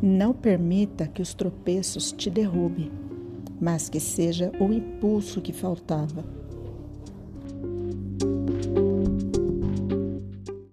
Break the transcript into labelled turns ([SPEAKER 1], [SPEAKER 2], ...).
[SPEAKER 1] Não permita que os tropeços te derrubem, mas que seja o impulso que faltava.